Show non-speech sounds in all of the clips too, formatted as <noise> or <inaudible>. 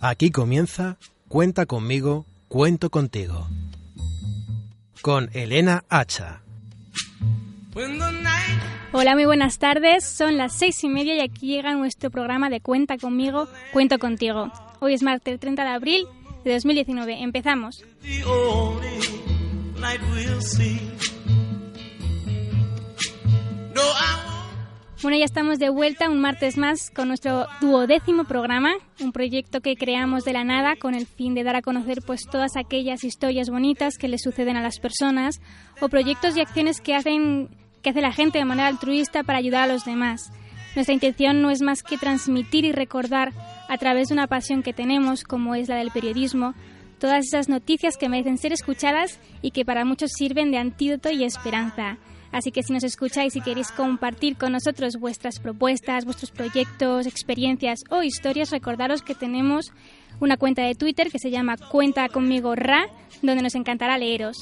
Aquí comienza Cuenta conmigo, cuento contigo. Con Elena Hacha. Hola, muy buenas tardes. Son las seis y media y aquí llega nuestro programa de Cuenta conmigo, cuento contigo. Hoy es martes 30 de abril de 2019. Empezamos. Bueno, ya estamos de vuelta un martes más con nuestro duodécimo programa, un proyecto que creamos de la nada con el fin de dar a conocer pues todas aquellas historias bonitas que le suceden a las personas o proyectos y acciones que hacen que hace la gente de manera altruista para ayudar a los demás. Nuestra intención no es más que transmitir y recordar a través de una pasión que tenemos, como es la del periodismo, todas esas noticias que merecen ser escuchadas y que para muchos sirven de antídoto y esperanza. Así que si nos escucháis y queréis compartir con nosotros vuestras propuestas, vuestros proyectos, experiencias o historias, recordaros que tenemos una cuenta de Twitter que se llama Cuenta conmigo Ra, donde nos encantará leeros.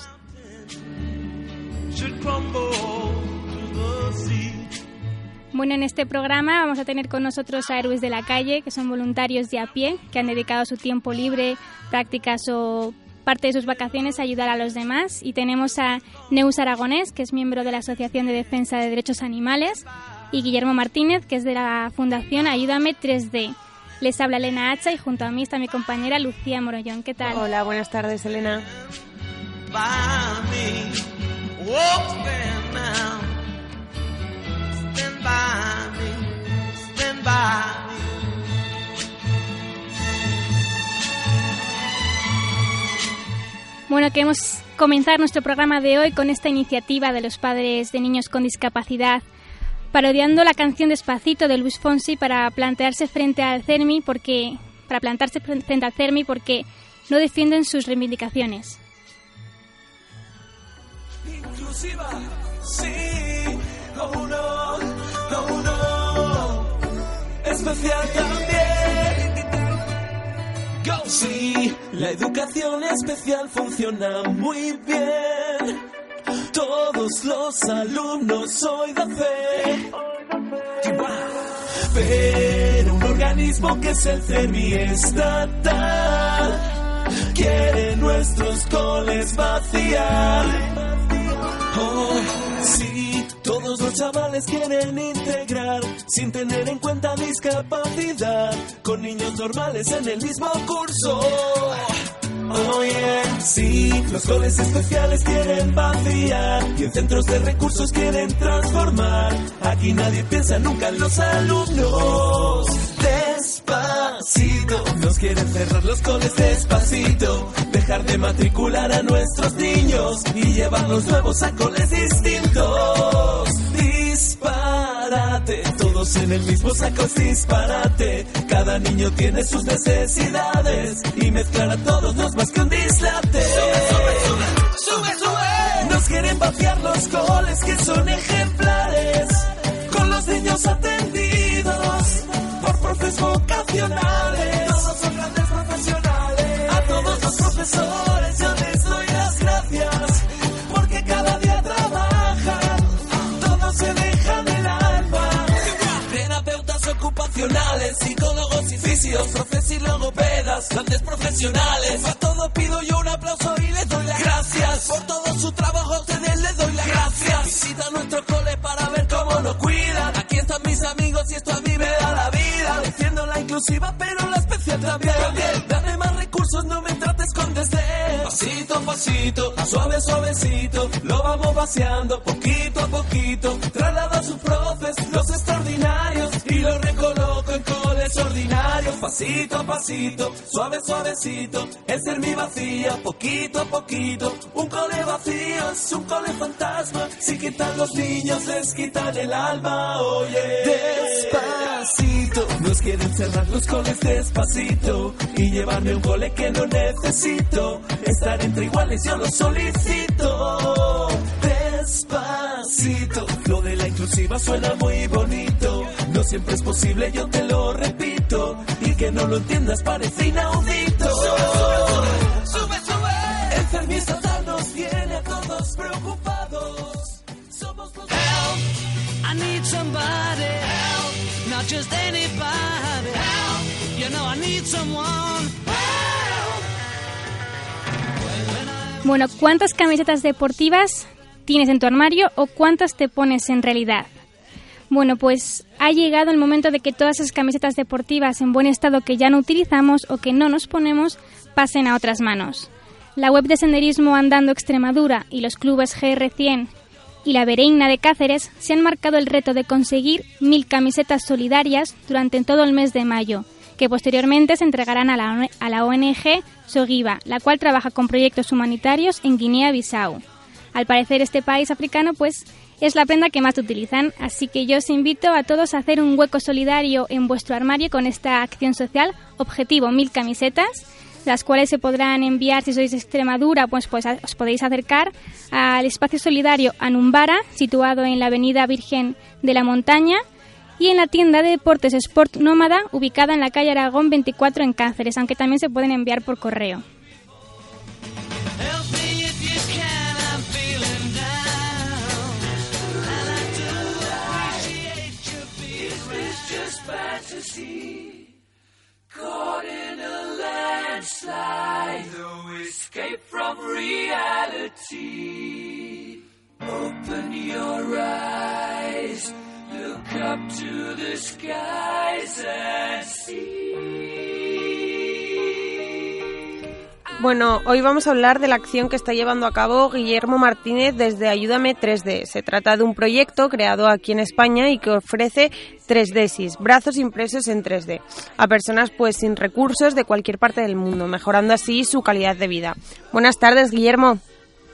Bueno, en este programa vamos a tener con nosotros a héroes de la calle, que son voluntarios de a pie, que han dedicado su tiempo libre, prácticas o parte de sus vacaciones a ayudar a los demás. Y tenemos a Neus Aragonés, que es miembro de la Asociación de Defensa de Derechos Animales, y Guillermo Martínez, que es de la Fundación Ayúdame 3D. Les habla Elena Hacha y junto a mí está mi compañera Lucía Morollón. ¿Qué tal? Hola, buenas tardes, Elena. Queremos comenzar nuestro programa de hoy con esta iniciativa de los padres de niños con discapacidad, parodiando la canción Despacito de Luis Fonsi para plantearse frente al CERMI porque para plantarse frente al CERMI porque no defienden sus reivindicaciones. Inclusiva, sí, no, no, especial. Sí, la educación especial funciona muy bien. Todos los alumnos hoy da fe. Pero un organismo que es el CERMI estatal quiere nuestros coles vaciar. Oh, chavales quieren integrar sin tener en cuenta discapacidad con niños normales en el mismo curso. Oh yeah, sí, los coles especiales quieren vaciar y en centros de recursos quieren transformar. Aquí nadie piensa nunca en los alumnos. Despacito, nos quieren cerrar los coles despacito, dejar de matricular a nuestros niños y llevarlos nuevos a coles distintos. Disparate, todos en el mismo saco es disparate. Cada niño tiene sus necesidades y mezclar a todos no es más que un dislate. Sube, sube, sube. Nos quieren vaciar los coles que son ejemplares, con los niños atendidos profesionales. A todo pido yo un aplauso y les doy las gracias. Por todo su trabajo a ustedes les doy las gracias. Visita nuestro cole para ver cómo nos cuidan. Aquí están mis amigos y esto a mí me da la vida. Defiendo la inclusiva, pero la especial también. Dame más recursos, no me trates con desdén. Pasito a pasito, suave suavecito, lo vamos vaciando poquito a poquito. Traslado a sus profes, ordinarios. Pasito a pasito, suave suavecito, el ser mi vacía, poquito a poquito. Un cole vacío es un cole fantasma. Si quitan los niños, les quitan el alma, oye. Despacito, nos quieren cerrar los coles despacito y llevarme un cole que no necesito. Estar entre iguales yo lo solicito. Despacito, lo de la inclusiva suena muy bonito. No siempre es posible, yo te lo repito. Y que no lo entiendas parece inaudito. Sube, sube. El Fermi estatal nos tiene a todos preocupados. Somos los I need somebody help, not just anybody help. You Bueno, ¿cuántas camisetas deportivas tienes en tu armario o cuántas te pones en realidad? Bueno, pues ha llegado el momento de que todas esas camisetas deportivas en buen estado que ya no utilizamos o que no nos ponemos pasen a otras manos. La web de senderismo Andando Extremadura y los clubes GR100 y la Bereina de Cáceres se han marcado el reto de conseguir mil camisetas solidarias durante todo el mes de mayo, que posteriormente se entregarán a la, ONG Sogiva, la cual trabaja con proyectos humanitarios en Guinea-Bissau. Al parecer este país africano pues es la prenda que más utilizan, así que yo os invito a todos a hacer un hueco solidario en vuestro armario con esta acción social, objetivo mil camisetas, las cuales se podrán enviar si sois de Extremadura, pues, pues os podéis acercar al espacio solidario Anumbara, situado en la avenida Virgen de la Montaña, y en la tienda de deportes Sport Nómada, ubicada en la calle Aragón 24 en Cáceres, aunque también se pueden enviar por correo. Landslide, no escape from reality. Open your eyes, look up to the skies and see. Bueno, hoy vamos a hablar de la acción que está llevando a cabo Guillermo Martínez desde Ayúdame 3D. Se trata de un proyecto creado aquí en España y que ofrece 3Desis, brazos impresos en 3D, a personas pues sin recursos de cualquier parte del mundo, mejorando así su calidad de vida. Buenas tardes, Guillermo.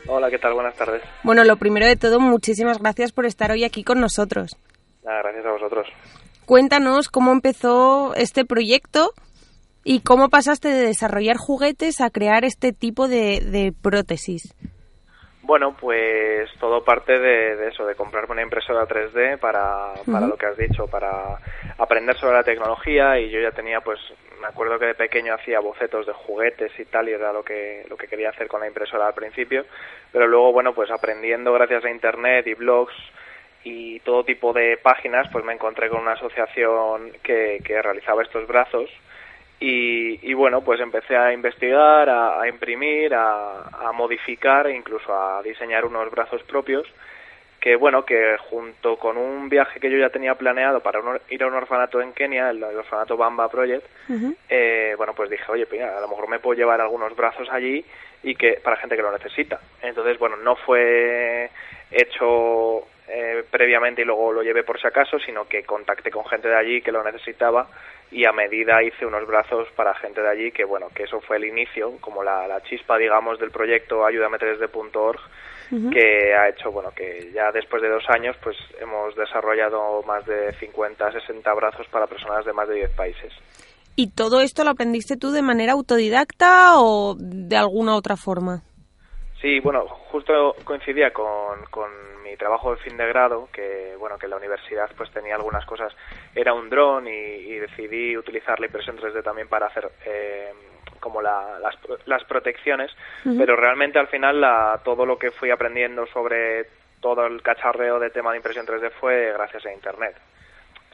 Hola, ¿qué tal? Buenas tardes. Bueno, lo primero de todo, muchísimas gracias por estar hoy aquí con nosotros. gracias a vosotros. Cuéntanos cómo empezó este proyecto ¿Y cómo pasaste de desarrollar juguetes a crear este tipo de, prótesis? Bueno, pues todo parte de, eso, de comprarme una impresora 3D para, para lo que has dicho, para aprender sobre la tecnología. Y yo ya tenía, pues, me acuerdo que de pequeño hacía bocetos de juguetes y tal y era lo que, lo que quería hacer con la impresora al principio, pero luego, bueno, pues aprendiendo gracias a Internet y blogs y todo tipo de páginas, pues me encontré con una asociación que, que realizaba estos brazos y, bueno, pues empecé a investigar, a, imprimir, a, modificar e incluso a diseñar unos brazos propios que bueno, que junto con un viaje que yo ya tenía planeado para ir a un orfanato en Kenia, el, orfanato Bamba Project, eh, bueno, pues dije, oye, pues a lo mejor me puedo llevar algunos brazos allí y que para gente que lo necesita. Entonces, bueno, no fue hecho eh, previamente y luego lo llevé por si acaso, sino que contacté con gente de allí que lo necesitaba y a medida hice unos brazos para gente de allí que bueno que eso fue el inicio como la, la chispa digamos del proyecto ayudame3d.org que ha hecho bueno que ya después de dos años pues hemos desarrollado más de 50 60 brazos para personas de más de 10 países. Y todo esto lo aprendiste tú de manera autodidacta o de alguna otra forma Sí, bueno, justo coincidía con, con mi trabajo de fin de grado, que bueno, que la universidad pues tenía algunas cosas, era un dron y, decidí utilizar la impresión 3D también para hacer eh, como las, las protecciones, pero realmente al final la, todo lo que fui aprendiendo sobre todo el cacharreo de tema de impresión 3D fue gracias a Internet.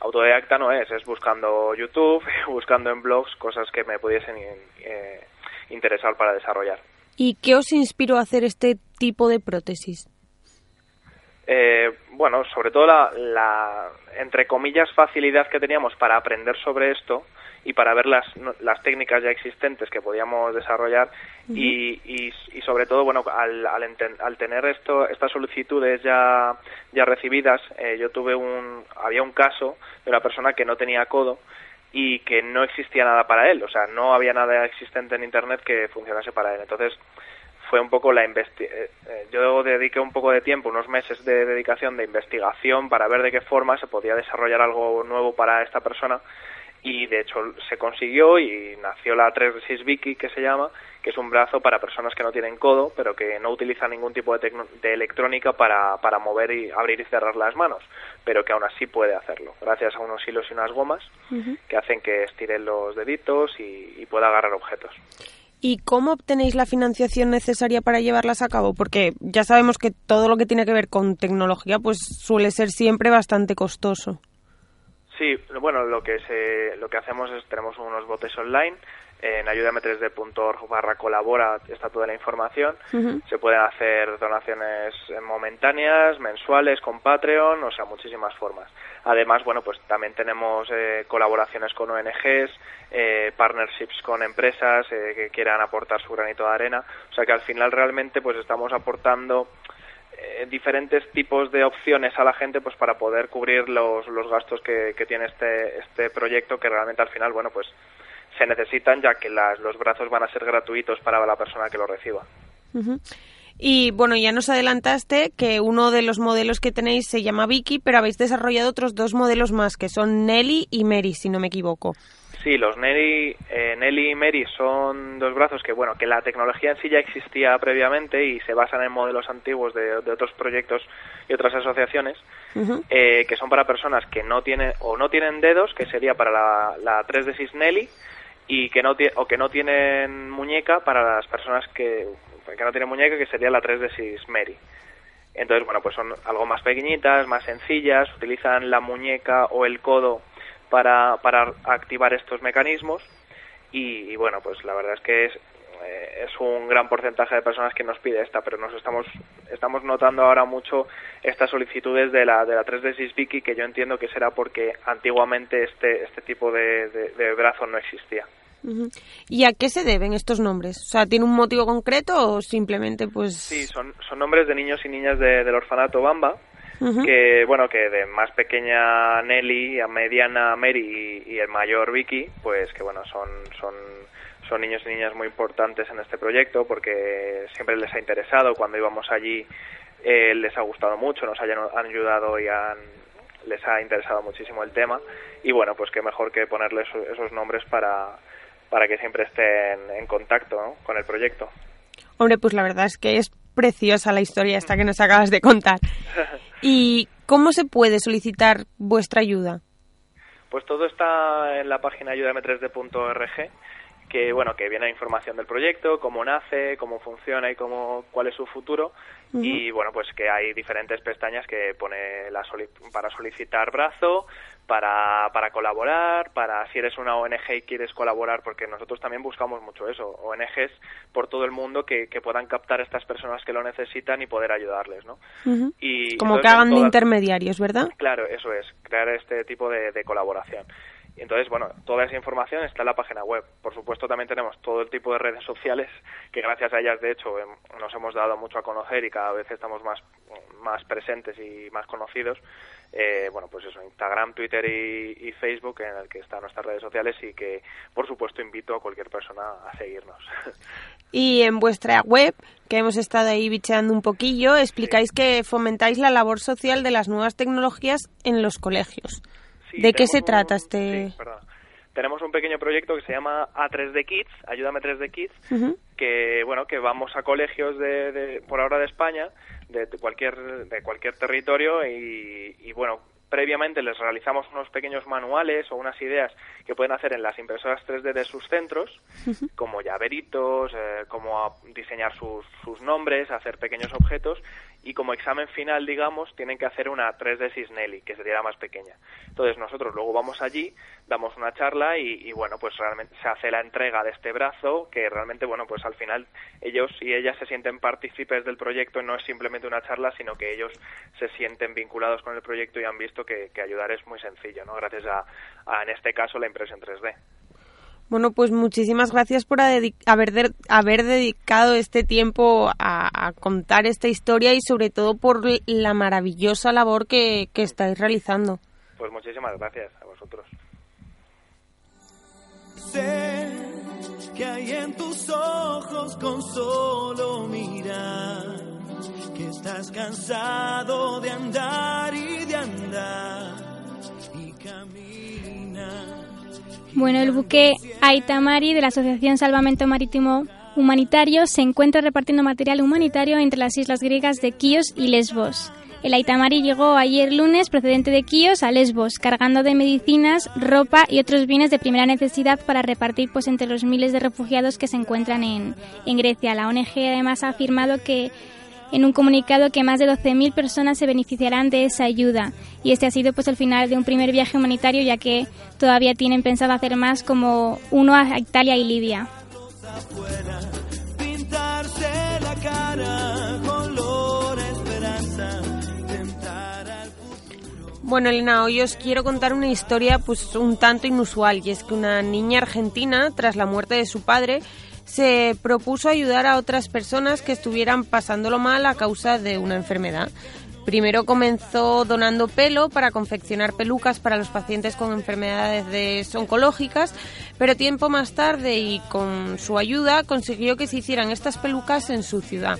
Autodidacta no es, es buscando YouTube, <laughs> buscando en blogs cosas que me pudiesen eh, interesar para desarrollar. ¿Y qué os inspiró a hacer este tipo de prótesis? Eh, bueno, sobre todo la, entre comillas, facilidad que teníamos para aprender sobre esto y para ver las, las técnicas ya existentes que podíamos desarrollar y, y, sobre todo, bueno, al, al, tener esto, estas solicitudes ya, ya recibidas, eh, yo tuve un, había un caso de una persona que no tenía codo y que no existía nada para él, o sea, no había nada existente en Internet que funcionase para él. Entonces, fue un poco la. Eh, eh, yo dediqué un poco de tiempo, unos meses de dedicación de investigación para ver de qué forma se podía desarrollar algo nuevo para esta persona y de hecho se consiguió y nació la 3 Vicky que se llama, que es un brazo para personas que no tienen codo, pero que no utilizan ningún tipo de, de electrónica para, para mover y abrir y cerrar las manos, pero que aún así puede hacerlo, gracias a unos hilos y unas gomas que hacen que estiren los deditos y, y pueda agarrar objetos. ¿Y cómo obtenéis la financiación necesaria para llevarlas a cabo? Porque ya sabemos que todo lo que tiene que ver con tecnología pues suele ser siempre bastante costoso. Sí, bueno, lo que se, lo que hacemos es tenemos unos botes online en ayudame3d.org barra colabora está toda la información. Se pueden hacer donaciones momentáneas, mensuales, con Patreon, o sea, muchísimas formas. Además, bueno, pues también tenemos eh, colaboraciones con ONGs, eh, partnerships con empresas eh, que quieran aportar su granito de arena. O sea que al final realmente pues estamos aportando diferentes tipos de opciones a la gente pues para poder cubrir los, los gastos que, que tiene este, este proyecto que realmente al final, bueno, pues se necesitan ya que los brazos van a ser gratuitos para la persona que lo reciba. Y bueno, ya nos adelantaste que uno de los modelos que tenéis se llama Vicky, pero habéis desarrollado otros dos modelos más, que son Nelly y Mary, si no me equivoco. Sí, los Nelly, eh, Nelly y Mary son dos brazos que, bueno, que la tecnología en sí ya existía previamente y se basan en modelos antiguos de, otros proyectos y otras asociaciones, eh, que son para personas que no tienen o no tienen dedos, que sería para la, la 3D6 Nelly, y que no o que no tienen muñeca para las personas que, que no tienen muñeca, que sería la 3 d 6 Mary. Entonces, bueno, pues son algo más pequeñitas, más sencillas, utilizan la muñeca o el codo para, para activar estos mecanismos y, bueno, pues la verdad es que es, eh, es un gran porcentaje de personas que nos pide esta, pero nos estamos estamos notando ahora mucho estas solicitudes de la de la 3D6 Vicky que yo entiendo que será porque antiguamente este este tipo de, de brazo no existía. ¿Y a qué se deben estos nombres? O sea, ¿tiene un motivo concreto o simplemente pues...? Sí, son, son nombres de niños y niñas del orfanato Bamba, que, bueno, que de más pequeña Nelly, a mediana Mary y, el mayor Vicky, pues que, bueno, son, son, son niños y niñas muy importantes en este proyecto porque siempre les ha interesado. Cuando íbamos allí eh, les ha gustado mucho, nos hayan, han ayudado y han, les ha interesado muchísimo el tema y bueno, pues qué mejor que ponerles esos nombres para, para que siempre estén en contacto con el proyecto. Hombre, pues la verdad es que es preciosa la historia esta que nos acabas de contar. <laughs> ¿Y cómo se puede solicitar vuestra ayuda? Pues todo está en la página ayudame3d.org que bueno que viene información del proyecto cómo nace cómo funciona y cómo cuál es su futuro y bueno pues que hay diferentes pestañas que pone la para solicitar brazo para, para colaborar, para si eres una ONG y quieres colaborar, porque nosotros también buscamos mucho eso, ONGs por todo el mundo que, que puedan captar a estas personas que lo necesitan y poder ayudarles, ¿no? y Como que hagan de intermediarios, ¿verdad? Claro, eso es, crear este tipo de, de colaboración. Y entonces, bueno, toda esa información está en la página web. Por supuesto, también tenemos todo el tipo de redes sociales que gracias a ellas, de hecho, nos hemos dado mucho a conocer y cada vez estamos más, más presentes y más conocidos eh, bueno, pues eso, Instagram, Twitter y, Facebook, en el que están nuestras redes sociales y que, por supuesto, invito a cualquier persona a seguirnos. <laughs> Y en vuestra web, que hemos estado ahí bicheando un poquillo, explicáis que fomentáis la labor social de las nuevas tecnologías en los colegios. ¿De qué se trata este...? tenemos un pequeño proyecto que se llama A3D Kids, Ayúdame 3D Kids, que bueno, que vamos a colegios de, por ahora de España de, cualquier de cualquier territorio y, y bueno previamente les realizamos unos pequeños manuales o unas ideas que pueden hacer en las impresoras 3D de sus centros, como llaveritos, eh, como diseñar sus, sus, nombres, hacer pequeños objetos, y como examen final, digamos, tienen que hacer una 3D Sisnelli, que sería la más pequeña. Entonces nosotros luego vamos allí, damos una charla y, bueno, pues realmente se hace la entrega de este brazo, que realmente, bueno, pues al final ellos y ellas se sienten partícipes del proyecto, no es simplemente una charla, sino que ellos se sienten vinculados con el proyecto y han visto que, ayudar es muy sencillo, ¿no? Gracias a, en este caso, la impresión 3D. Bueno, pues muchísimas gracias por haber, haber dedicado este tiempo a, contar esta historia y sobre todo por la maravillosa labor que, que estáis realizando. Pues muchísimas gracias a vosotros. Sé que hay en tus ojos con solo mirar que estás cansado de andar y de andar y camina. Bueno, el buque Aitamari de la Asociación Salvamento Marítimo Humanitario se encuentra repartiendo material humanitario entre las islas griegas de Quíos y Lesbos. El Aitamari llegó ayer lunes procedente de Quíos a Lesbos, cargando de medicinas, ropa y otros bienes de primera necesidad para repartir pues, entre los miles de refugiados que se encuentran en, en Grecia. La ONG además ha afirmado que en un comunicado que más de 12.000 personas se beneficiarán de esa ayuda. Y este ha sido pues el final de un primer viaje humanitario ya que todavía tienen pensado hacer más como uno a Italia y Libia. Bueno, Elena, hoy os quiero contar una historia pues un tanto inusual y es que una niña argentina, tras la muerte de su padre, se propuso ayudar a otras personas que estuvieran pasándolo mal a causa de una enfermedad. Primero comenzó donando pelo para confeccionar pelucas para los pacientes con enfermedades oncológicas, pero tiempo más tarde y con su ayuda consiguió que se hicieran estas pelucas en su ciudad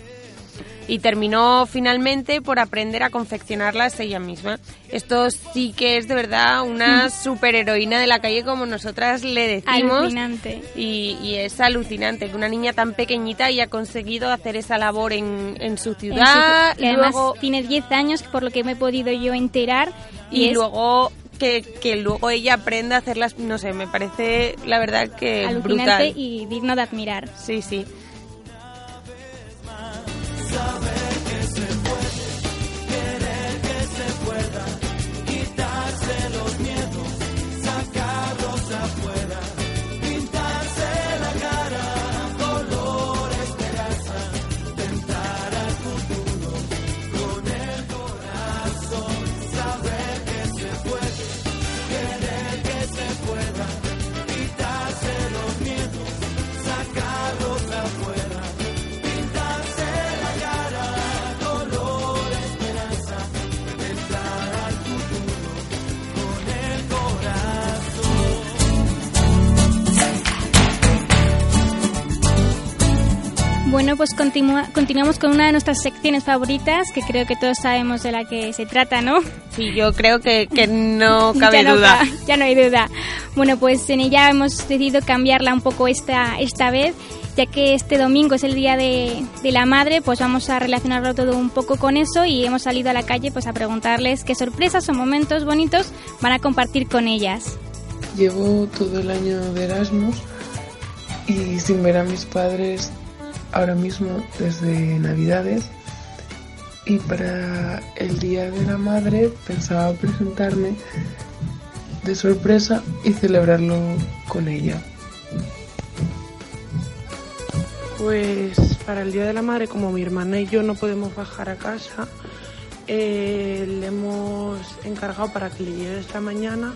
y terminó finalmente por aprender a confeccionarlas ella misma. Esto sí que es de verdad una <laughs> superheroína de la calle como nosotras le decimos. Alucinante. Y, es alucinante que una niña tan pequeñita haya conseguido hacer esa labor en, en su ciudad. y luego tiene 10 años, por lo que me he podido yo enterar. Y, luego que, que, luego ella aprenda a hacerlas, no sé, me parece la verdad que Alucinante y digno de admirar. Sí, sí. Bueno, pues continuamos con una de nuestras secciones favoritas, que creo que todos sabemos de la que se trata, ¿no? Sí, yo creo que, no <laughs> cabe duda. ya no hay duda. Bueno, pues en ella hemos decidido cambiarla un poco esta, esta vez, ya que este domingo es el Día de, de la Madre, pues vamos a relacionarlo todo un poco con eso y hemos salido a la calle pues a preguntarles qué sorpresas o momentos bonitos van a compartir con ellas. Llevo todo el año de Erasmus y sin ver a mis padres ahora mismo desde Navidades y para el Día de la Madre pensaba presentarme de sorpresa y celebrarlo con ella. Pues para el Día de la Madre, como mi hermana y yo no podemos bajar a casa, eh, le hemos encargado para que le llegue esta mañana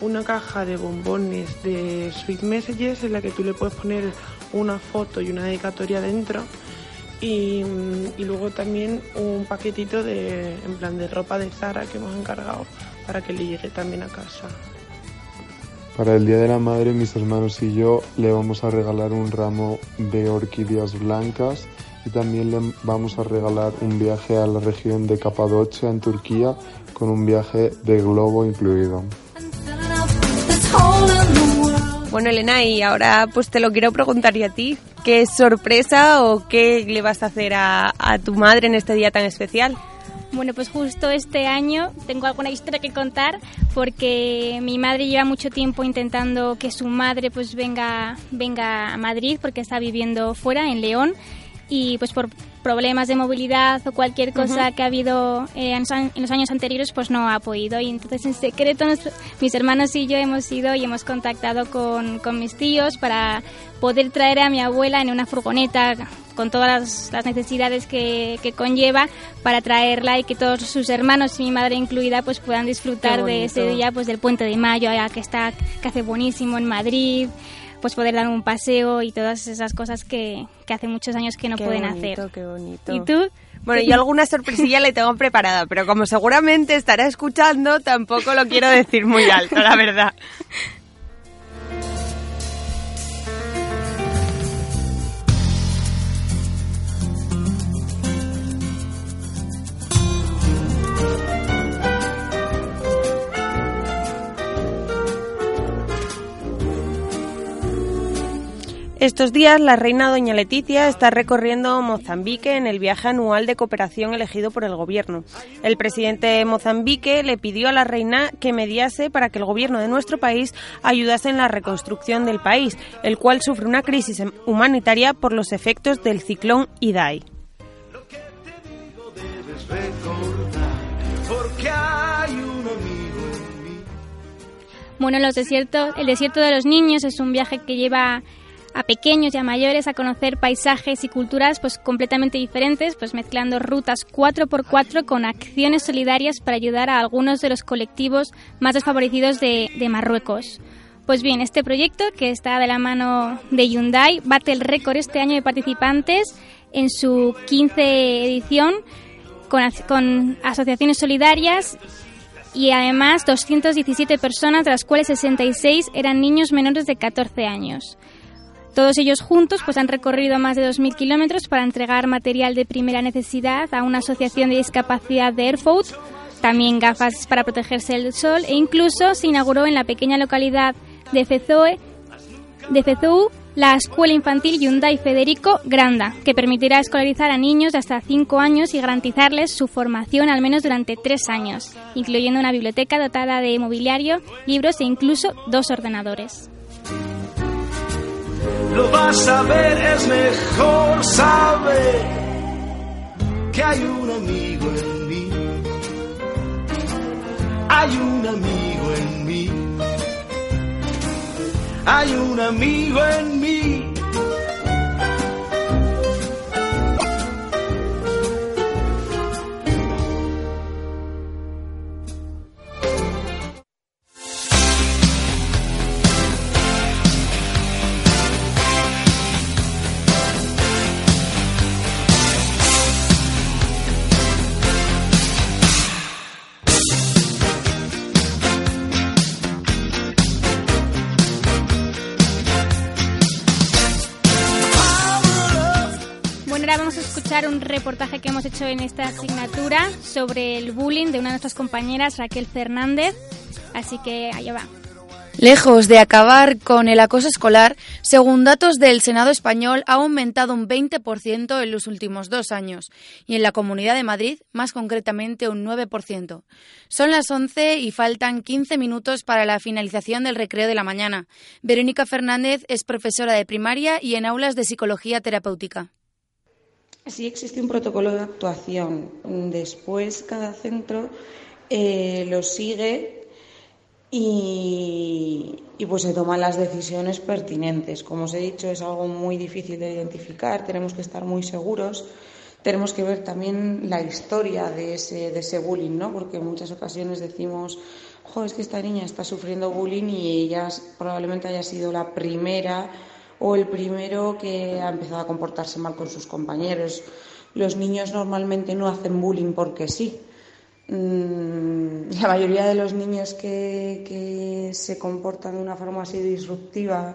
una caja de bombones de Sweet Messages en la que tú le puedes poner una foto y una dedicatoria dentro. Y, luego también un paquetito de, en plan de ropa de Zara que hemos encargado para que le llegue también a casa. Para el Día de la Madre, mis hermanos y yo le vamos a regalar un ramo de orquídeas blancas y también le vamos a regalar un viaje a la región de Capadocia en Turquía con un viaje de globo incluido. Bueno, Elena, y ahora pues te lo quiero preguntar y a ti. ¿Qué sorpresa o qué le vas a hacer a, tu madre en este día tan especial? Bueno, pues justo este año tengo alguna historia que contar porque mi madre lleva mucho tiempo intentando que su madre pues venga, venga a Madrid porque está viviendo fuera, en León, y pues por problemas de movilidad o cualquier cosa que ha habido eh, en, los años anteriores, pues no ha podido. Y entonces en secreto mis hermanos y yo hemos ido y hemos contactado con, con, mis tíos para poder traer a mi abuela en una furgoneta con todas las, necesidades que, que, conlleva para traerla y que todos sus hermanos y mi madre incluida pues puedan disfrutar de ese día pues del puente de mayo que está que hace buenísimo en Madrid pues poder dar un paseo y todas esas cosas que, que hace muchos años que no pueden hacer. Qué bonito. ¿Y tú? Bueno, yo alguna sorpresilla le tengo preparada, pero como seguramente estará escuchando, tampoco lo quiero decir muy alto, la verdad. Estos días la reina doña Leticia está recorriendo Mozambique en el viaje anual de cooperación elegido por el gobierno. El presidente de Mozambique le pidió a la reina que mediase para que el gobierno de nuestro país ayudase en la reconstrucción del país, el cual sufre una crisis humanitaria por los efectos del ciclón Idai. Bueno, los desiertos, el desierto de los niños es un viaje que lleva a pequeños y a mayores a conocer paisajes y culturas pues completamente diferentes, pues mezclando rutas 4x4 con acciones solidarias para ayudar a algunos de los colectivos más desfavorecidos de, Marruecos. Pues bien, este proyecto, que está de la mano de Hyundai, bate el récord este año de participantes en su 15 edición con, con asociaciones solidarias y además 217 personas, de las cuales 66 eran niños menores de 14 años. Todos ellos juntos pues, han recorrido más de 2.000 kilómetros para entregar material de primera necesidad a una asociación de discapacidad de Airfood, también gafas para protegerse del sol e incluso se inauguró en la pequeña localidad de Fezoe, Fezou la Escuela Infantil Hyundai Federico Granda, que permitirá escolarizar a niños de hasta 5 años y garantizarles su formación al menos durante 3 años, incluyendo una biblioteca dotada de mobiliario, libros e incluso dos ordenadores. Lo vas a ver, es mejor saber que hay un amigo en mí. Hay un amigo en mí. Hay un amigo en mí. Ahora vamos a escuchar un reportaje que hemos hecho en esta asignatura sobre el bullying de una de nuestras compañeras, Raquel Fernández. Así que allá va. Lejos de acabar con el acoso escolar, según datos del Senado español, ha aumentado un 20% en los últimos dos años y en la Comunidad de Madrid, más concretamente, un 9%. Son las 11 y faltan 15 minutos para la finalización del recreo de la mañana. Verónica Fernández es profesora de primaria y en aulas de psicología terapéutica. Sí existe un protocolo de actuación. Después cada centro eh, lo sigue y, pues se toman las decisiones pertinentes. Como os he dicho, es algo muy difícil de identificar, tenemos que estar muy seguros. Tenemos que ver también la historia de ese, de ese bullying, ¿no? Porque en muchas ocasiones decimos, jo, es que esta niña está sufriendo bullying y ella probablemente haya sido la primera o el primero que ha empezado a comportarse mal con sus compañeros. Los niños normalmente no hacen bullying porque sí. La mayoría de los niños que, que se comportan de una forma así disruptiva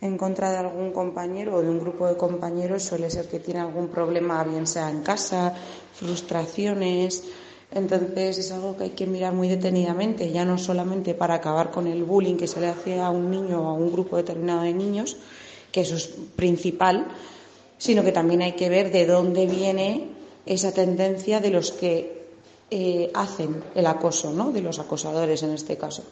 en contra de algún compañero o de un grupo de compañeros suele ser que tiene algún problema, bien sea en casa, frustraciones. Entonces es algo que hay que mirar muy detenidamente, ya no solamente para acabar con el bullying que se le hace a un niño o a un grupo determinado de niños, que eso es principal, sino que también hay que ver de dónde viene esa tendencia de los que eh, hacen el acoso, ¿no? de los acosadores en este caso.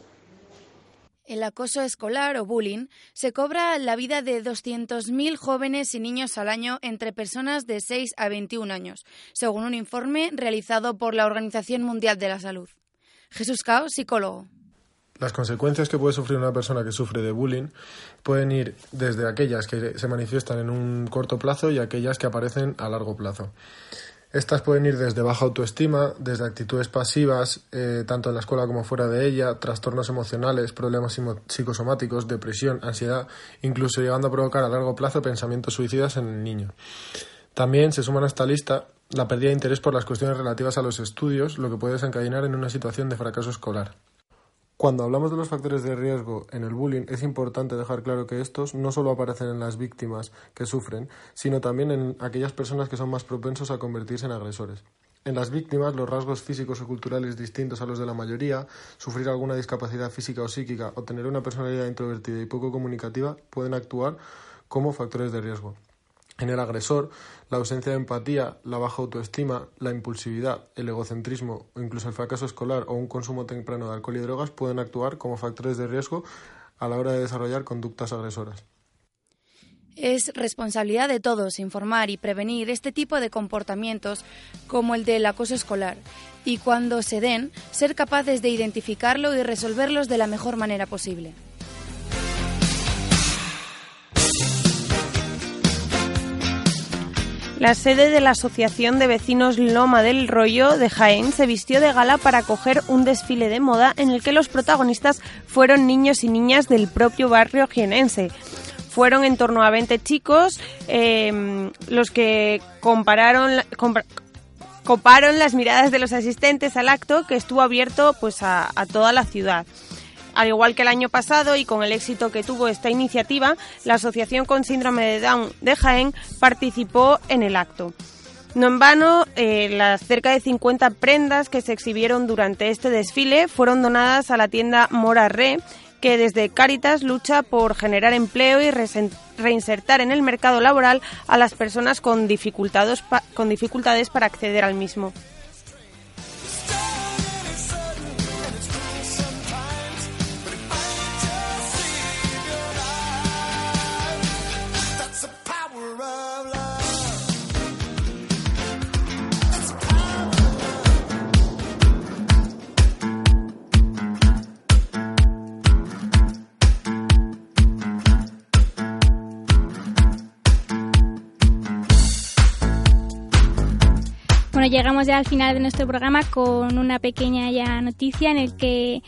El acoso escolar o bullying se cobra la vida de 200.000 jóvenes y niños al año entre personas de 6 a 21 años, según un informe realizado por la Organización Mundial de la Salud. Jesús Cao, psicólogo. Las consecuencias que puede sufrir una persona que sufre de bullying pueden ir desde aquellas que se manifiestan en un corto plazo y aquellas que aparecen a largo plazo. Estas pueden ir desde baja autoestima, desde actitudes pasivas, eh, tanto en la escuela como fuera de ella, trastornos emocionales, problemas psicosomáticos, depresión, ansiedad, incluso llegando a provocar a largo plazo pensamientos suicidas en el niño. También se suman a esta lista la pérdida de interés por las cuestiones relativas a los estudios, lo que puede desencadenar en una situación de fracaso escolar. Cuando hablamos de los factores de riesgo en el bullying, es importante dejar claro que estos no solo aparecen en las víctimas que sufren, sino también en aquellas personas que son más propensos a convertirse en agresores. En las víctimas, los rasgos físicos o culturales distintos a los de la mayoría, sufrir alguna discapacidad física o psíquica o tener una personalidad introvertida y poco comunicativa pueden actuar como factores de riesgo. En el agresor, la ausencia de empatía, la baja autoestima, la impulsividad, el egocentrismo o incluso el fracaso escolar o un consumo temprano de alcohol y drogas pueden actuar como factores de riesgo a la hora de desarrollar conductas agresoras. Es responsabilidad de todos informar y prevenir este tipo de comportamientos como el del acoso escolar y cuando se den, ser capaces de identificarlo y resolverlos de la mejor manera posible. La sede de la Asociación de Vecinos Loma del Rollo de Jaén se vistió de gala para acoger un desfile de moda en el que los protagonistas fueron niños y niñas del propio barrio jienense. Fueron en torno a 20 chicos em, los que compararon, coparon las miradas de los asistentes al acto que estuvo abierto pues a toda la ciudad. Al igual que el año pasado y con el éxito que tuvo esta iniciativa, la Asociación con Síndrome de Down de Jaén participó en el acto. No en vano, eh, las cerca de 50 prendas que se exhibieron durante este desfile fueron donadas a la tienda Mora Re, que desde Cáritas lucha por generar empleo y reinsertar en el mercado laboral a las personas con dificultades para acceder al mismo. Llegamos ya al final de nuestro programa con una pequeña ya noticia en el que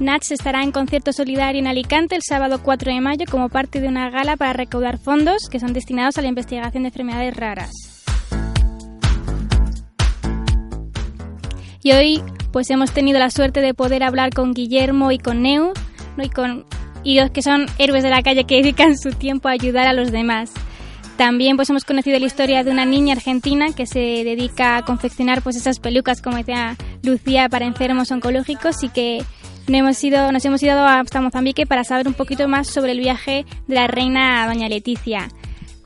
Nats estará en concierto solidario en Alicante el sábado 4 de mayo como parte de una gala para recaudar fondos que son destinados a la investigación de enfermedades raras. Y hoy pues hemos tenido la suerte de poder hablar con Guillermo y con Neu, y con y que son héroes de la calle que dedican su tiempo a ayudar a los demás. También pues hemos conocido la historia de una niña argentina que se dedica a confeccionar pues esas pelucas como decía Lucía para enfermos oncológicos y que nos hemos ido, nos hemos ido hasta Mozambique para saber un poquito más sobre el viaje de la reina doña Leticia.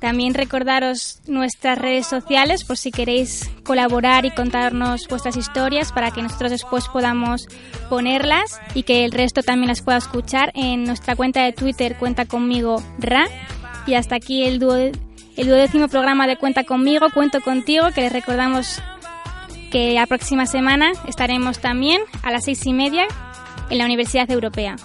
También recordaros nuestras redes sociales por si queréis colaborar y contarnos vuestras historias para que nosotros después podamos ponerlas y que el resto también las pueda escuchar en nuestra cuenta de Twitter cuenta conmigo ra y hasta aquí el dúo el duodécimo programa de Cuenta conmigo, Cuento contigo, que les recordamos que la próxima semana estaremos también a las seis y media en la Universidad Europea.